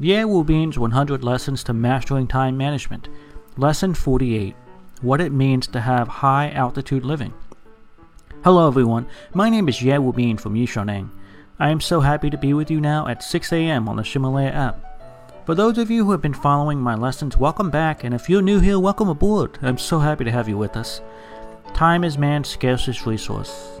Ye Wubin's 100 Lessons to Mastering Time Management. Lesson 48 What It Means to Have High Altitude Living. Hello, everyone. My name is Ye Wubin from Yishaneng. I am so happy to be with you now at 6 a.m. on the Ximalaya app. For those of you who have been following my lessons, welcome back, and if you're new here, welcome aboard. I'm so happy to have you with us. Time is man's scarcest resource.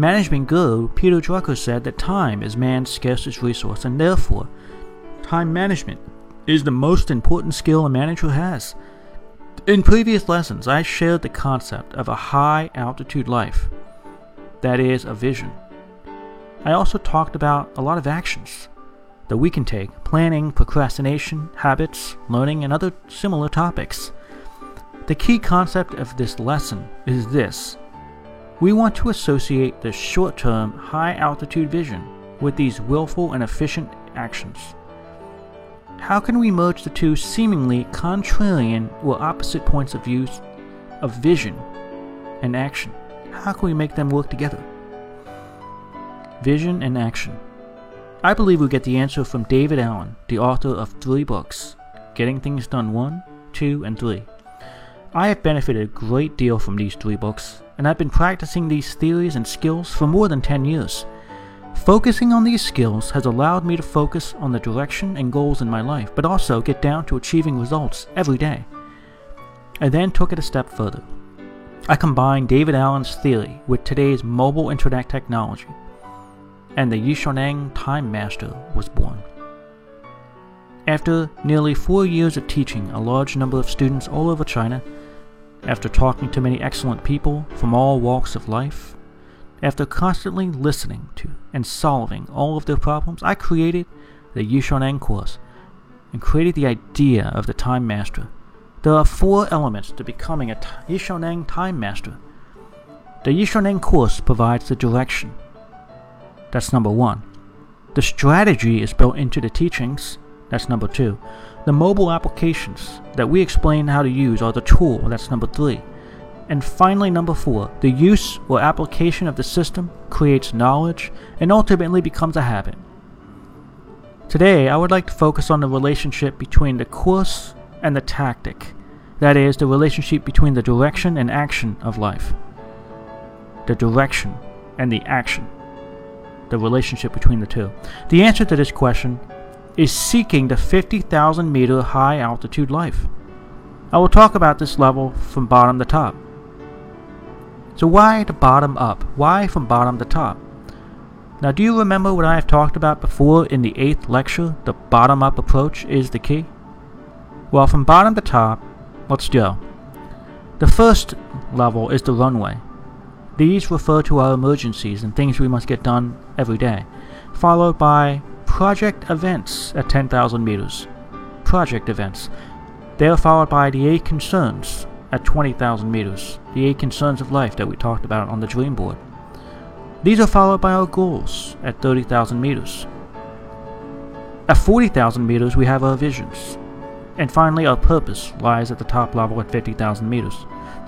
Management guru Peter Drucker said that time is man's scarcest resource, and therefore, time management is the most important skill a manager has. In previous lessons, I shared the concept of a high altitude life, that is, a vision. I also talked about a lot of actions that we can take planning, procrastination, habits, learning, and other similar topics. The key concept of this lesson is this we want to associate the short term, high altitude vision with these willful and efficient actions. How can we merge the two seemingly contrarian or opposite points of view of vision and action? How can we make them work together? Vision and action. I believe we get the answer from David Allen, the author of three books Getting Things Done 1, 2, and 3. I have benefited a great deal from these three books, and I've been practicing these theories and skills for more than 10 years. Focusing on these skills has allowed me to focus on the direction and goals in my life, but also get down to achieving results every day. I then took it a step further. I combined David Allen's theory with today's mobile internet technology, and the Yishaneng Time Master was born. After nearly four years of teaching a large number of students all over China, after talking to many excellent people from all walks of life, after constantly listening to and solving all of their problems, I created the Yishaneng course and created the idea of the Time Master. There are four elements to becoming a Yishaneng Time Master. The Yishaneng course provides the direction. That's number one. The strategy is built into the teachings. That's number two. The mobile applications that we explain how to use are the tool, that's number three. And finally, number four, the use or application of the system creates knowledge and ultimately becomes a habit. Today, I would like to focus on the relationship between the course and the tactic, that is, the relationship between the direction and action of life. The direction and the action, the relationship between the two. The answer to this question is seeking the 50,000 meter high altitude life. I will talk about this level from bottom to top. So, why the bottom up? Why from bottom to top? Now, do you remember what I have talked about before in the eighth lecture? The bottom up approach is the key? Well, from bottom to top, let's go. The first level is the runway. These refer to our emergencies and things we must get done every day, followed by project events at 10,000 meters. Project events. They are followed by the eight concerns at 20,000 meters, the eight concerns of life that we talked about on the dream board. These are followed by our goals at 30,000 meters. At 40,000 meters, we have our visions. And finally, our purpose lies at the top level at 50,000 meters.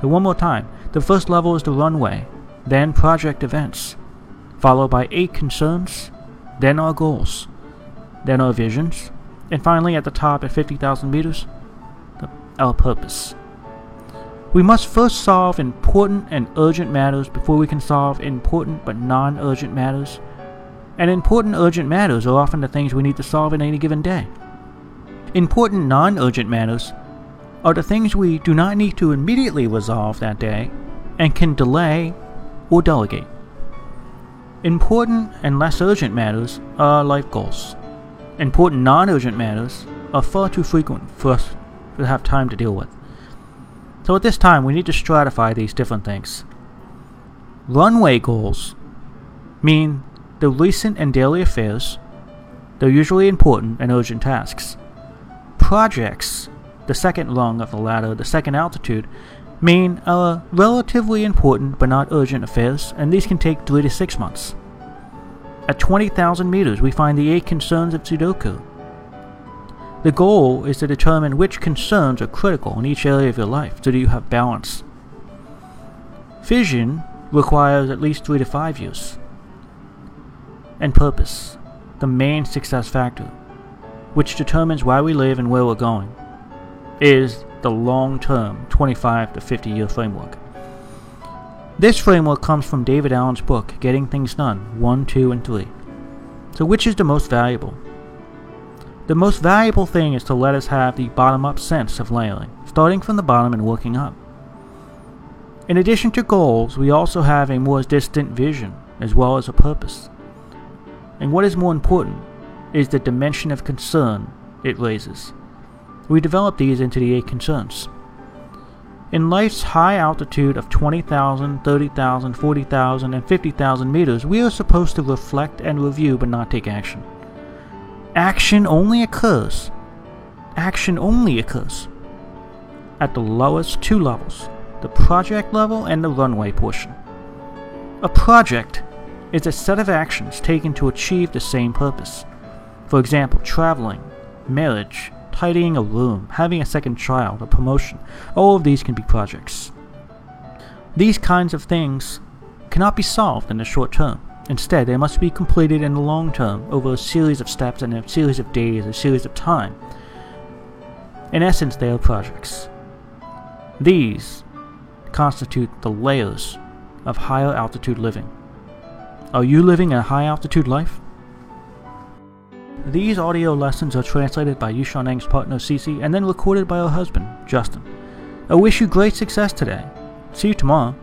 So, one more time the first level is the runway, then project events, followed by eight concerns, then our goals, then our visions, and finally at the top at 50,000 meters, our purpose. We must first solve important and urgent matters before we can solve important but non urgent matters. And important urgent matters are often the things we need to solve in any given day. Important non urgent matters are the things we do not need to immediately resolve that day and can delay or delegate. Important and less urgent matters are life goals. Important non urgent matters are far too frequent for us to have time to deal with. So at this time, we need to stratify these different things. Runway goals mean the recent and daily affairs, they're usually important and urgent tasks. projects, the second rung of the ladder, the second altitude, mean are relatively important but not urgent affairs, and these can take 3 to 6 months. At 20,000 meters, we find the 8 concerns of Sudoku. The goal is to determine which concerns are critical in each area of your life so that you have balance. Vision requires at least 3 to 5 years. And purpose, the main success factor, which determines why we live and where we're going, is the long term 25 to 50 year framework. This framework comes from David Allen's book, Getting Things Done 1, 2, and 3. So, which is the most valuable? The most valuable thing is to let us have the bottom up sense of layering, starting from the bottom and working up. In addition to goals, we also have a more distant vision, as well as a purpose. And what is more important is the dimension of concern it raises. We develop these into the eight concerns. In life's high altitude of 20,000, 30,000, 40,000, and 50,000 meters, we are supposed to reflect and review but not take action. Action only occurs, action only occurs at the lowest two levels the project level and the runway portion. A project is a set of actions taken to achieve the same purpose. For example, traveling, marriage, tidying a room, having a second child, a promotion. All of these can be projects. These kinds of things cannot be solved in the short term. Instead, they must be completed in the long term over a series of steps and a series of days, a series of time. In essence, they are projects. These constitute the layers of higher altitude living. Are you living a high altitude life? These audio lessons are translated by Yishaneng's partner Cece and then recorded by her husband, Justin. I wish you great success today. See you tomorrow.